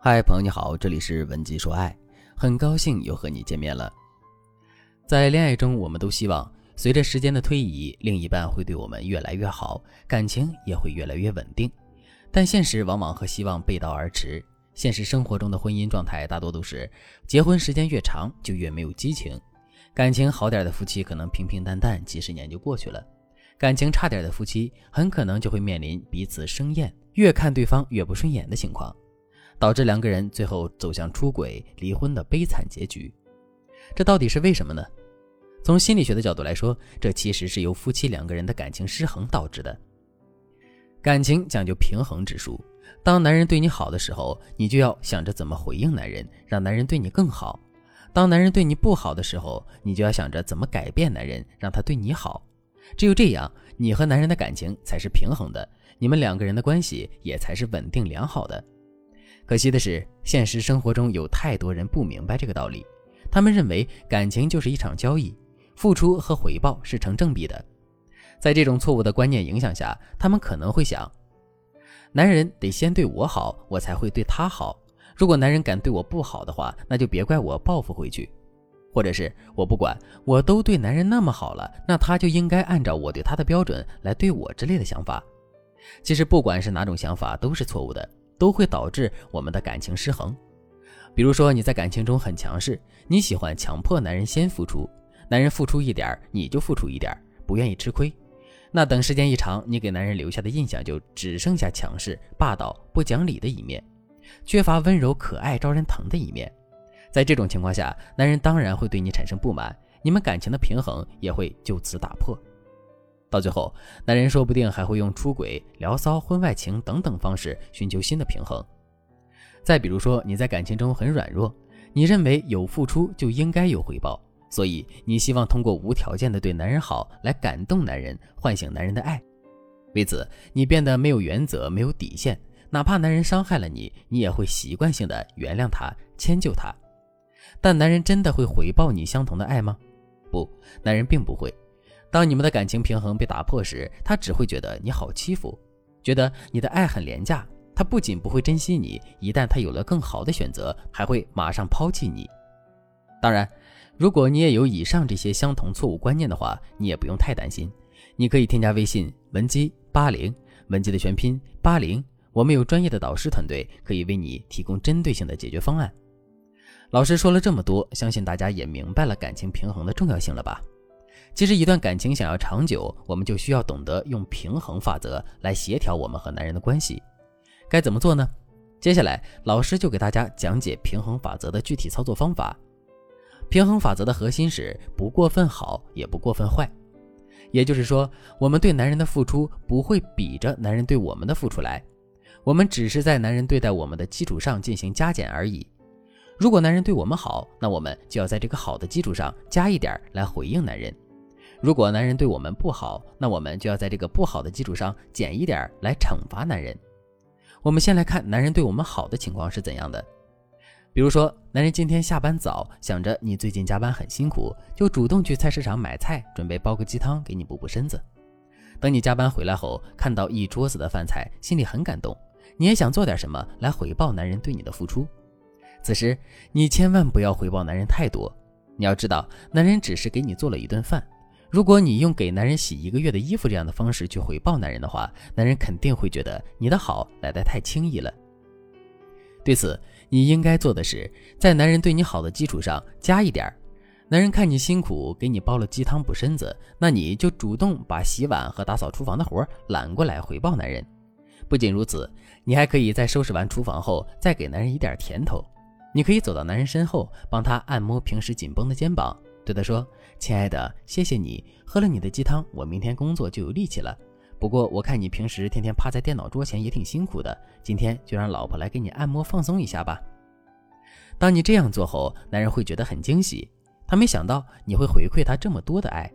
嗨，朋友你好，这里是文姬说爱，很高兴又和你见面了。在恋爱中，我们都希望随着时间的推移，另一半会对我们越来越好，感情也会越来越稳定。但现实往往和希望背道而驰。现实生活中的婚姻状态大多都是，结婚时间越长就越没有激情，感情好点的夫妻可能平平淡淡几十年就过去了，感情差点的夫妻很可能就会面临彼此生厌，越看对方越不顺眼的情况。导致两个人最后走向出轨、离婚的悲惨结局，这到底是为什么呢？从心理学的角度来说，这其实是由夫妻两个人的感情失衡导致的。感情讲究平衡指数，当男人对你好的时候，你就要想着怎么回应男人，让男人对你更好；当男人对你不好的时候，你就要想着怎么改变男人，让他对你好。只有这样，你和男人的感情才是平衡的，你们两个人的关系也才是稳定良好的。可惜的是，现实生活中有太多人不明白这个道理。他们认为感情就是一场交易，付出和回报是成正比的。在这种错误的观念影响下，他们可能会想：男人得先对我好，我才会对他好。如果男人敢对我不好的话，那就别怪我报复回去。或者是我不管，我都对男人那么好了，那他就应该按照我对他的标准来对我之类的想法。其实，不管是哪种想法，都是错误的。都会导致我们的感情失衡。比如说，你在感情中很强势，你喜欢强迫男人先付出，男人付出一点你就付出一点不愿意吃亏。那等时间一长，你给男人留下的印象就只剩下强势、霸道、不讲理的一面，缺乏温柔、可爱、招人疼的一面。在这种情况下，男人当然会对你产生不满，你们感情的平衡也会就此打破。到最后，男人说不定还会用出轨、聊骚、婚外情等等方式寻求新的平衡。再比如说，你在感情中很软弱，你认为有付出就应该有回报，所以你希望通过无条件的对男人好来感动男人，唤醒男人的爱。为此，你变得没有原则、没有底线，哪怕男人伤害了你，你也会习惯性的原谅他、迁就他。但男人真的会回报你相同的爱吗？不，男人并不会。当你们的感情平衡被打破时，他只会觉得你好欺负，觉得你的爱很廉价。他不仅不会珍惜你，一旦他有了更好的选择，还会马上抛弃你。当然，如果你也有以上这些相同错误观念的话，你也不用太担心。你可以添加微信文姬八零，文姬的全拼八零，我们有专业的导师团队，可以为你提供针对性的解决方案。老师说了这么多，相信大家也明白了感情平衡的重要性了吧？其实，一段感情想要长久，我们就需要懂得用平衡法则来协调我们和男人的关系。该怎么做呢？接下来，老师就给大家讲解平衡法则的具体操作方法。平衡法则的核心是不过分好，也不过分坏。也就是说，我们对男人的付出不会比着男人对我们的付出来，我们只是在男人对待我们的基础上进行加减而已。如果男人对我们好，那我们就要在这个好的基础上加一点来回应男人。如果男人对我们不好，那我们就要在这个不好的基础上减一点来惩罚男人。我们先来看男人对我们好的情况是怎样的。比如说，男人今天下班早，想着你最近加班很辛苦，就主动去菜市场买菜，准备煲个鸡汤给你补补身子。等你加班回来后，看到一桌子的饭菜，心里很感动，你也想做点什么来回报男人对你的付出。此时，你千万不要回报男人太多。你要知道，男人只是给你做了一顿饭。如果你用给男人洗一个月的衣服这样的方式去回报男人的话，男人肯定会觉得你的好来得太轻易了。对此，你应该做的是，在男人对你好的基础上加一点儿。男人看你辛苦，给你煲了鸡汤补身子，那你就主动把洗碗和打扫厨房的活揽过来回报男人。不仅如此，你还可以在收拾完厨房后，再给男人一点甜头。你可以走到男人身后，帮他按摩平时紧绷的肩膀。对他说：“亲爱的，谢谢你喝了你的鸡汤，我明天工作就有力气了。不过我看你平时天天趴在电脑桌前也挺辛苦的，今天就让老婆来给你按摩放松一下吧。”当你这样做后，男人会觉得很惊喜，他没想到你会回馈他这么多的爱。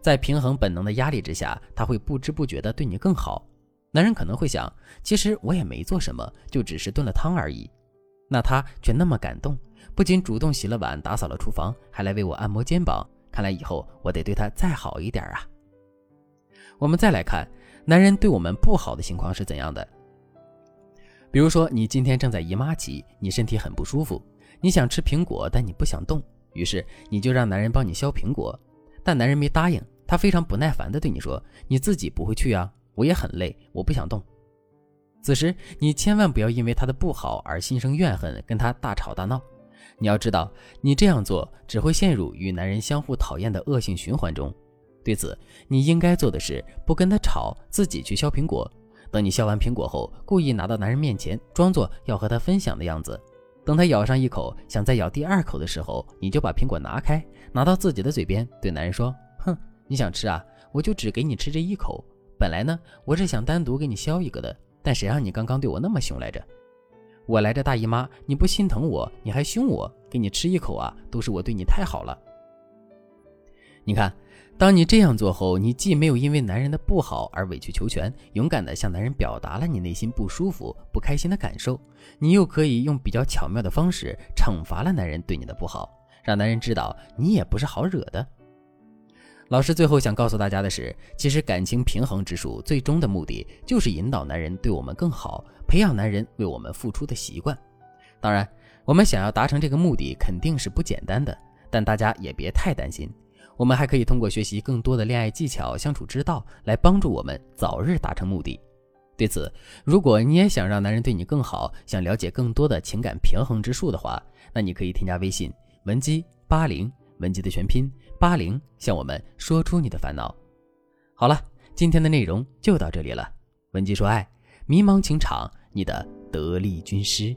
在平衡本能的压力之下，他会不知不觉地对你更好。男人可能会想：“其实我也没做什么，就只是炖了汤而已。”那他却那么感动。不仅主动洗了碗、打扫了厨房，还来为我按摩肩膀。看来以后我得对他再好一点啊！我们再来看，男人对我们不好的情况是怎样的？比如说，你今天正在姨妈期，你身体很不舒服，你想吃苹果，但你不想动，于是你就让男人帮你削苹果，但男人没答应，他非常不耐烦地对你说：“你自己不会去啊，我也很累，我不想动。”此时你千万不要因为他的不好而心生怨恨，跟他大吵大闹。你要知道，你这样做只会陷入与男人相互讨厌的恶性循环中。对此，你应该做的是不跟他吵，自己去削苹果。等你削完苹果后，故意拿到男人面前，装作要和他分享的样子。等他咬上一口，想再咬第二口的时候，你就把苹果拿开，拿到自己的嘴边，对男人说：“哼，你想吃啊？我就只给你吃这一口。本来呢，我是想单独给你削一个的，但谁让你刚刚对我那么凶来着？我来这大姨妈，你不心疼我，你还凶我，给你吃一口啊，都是我对你太好了。你看。”当你这样做后，你既没有因为男人的不好而委曲求全，勇敢的向男人表达了你内心不舒服、不开心的感受，你又可以用比较巧妙的方式惩罚了男人对你的不好，让男人知道你也不是好惹的。老师最后想告诉大家的是，其实感情平衡之术最终的目的就是引导男人对我们更好，培养男人为我们付出的习惯。当然，我们想要达成这个目的肯定是不简单的，但大家也别太担心。我们还可以通过学习更多的恋爱技巧、相处之道，来帮助我们早日达成目的。对此，如果你也想让男人对你更好，想了解更多的情感平衡之术的话，那你可以添加微信文姬八零，文姬的全拼八零，向我们说出你的烦恼。好了，今天的内容就到这里了。文姬说爱，迷茫情场，你的得力军师。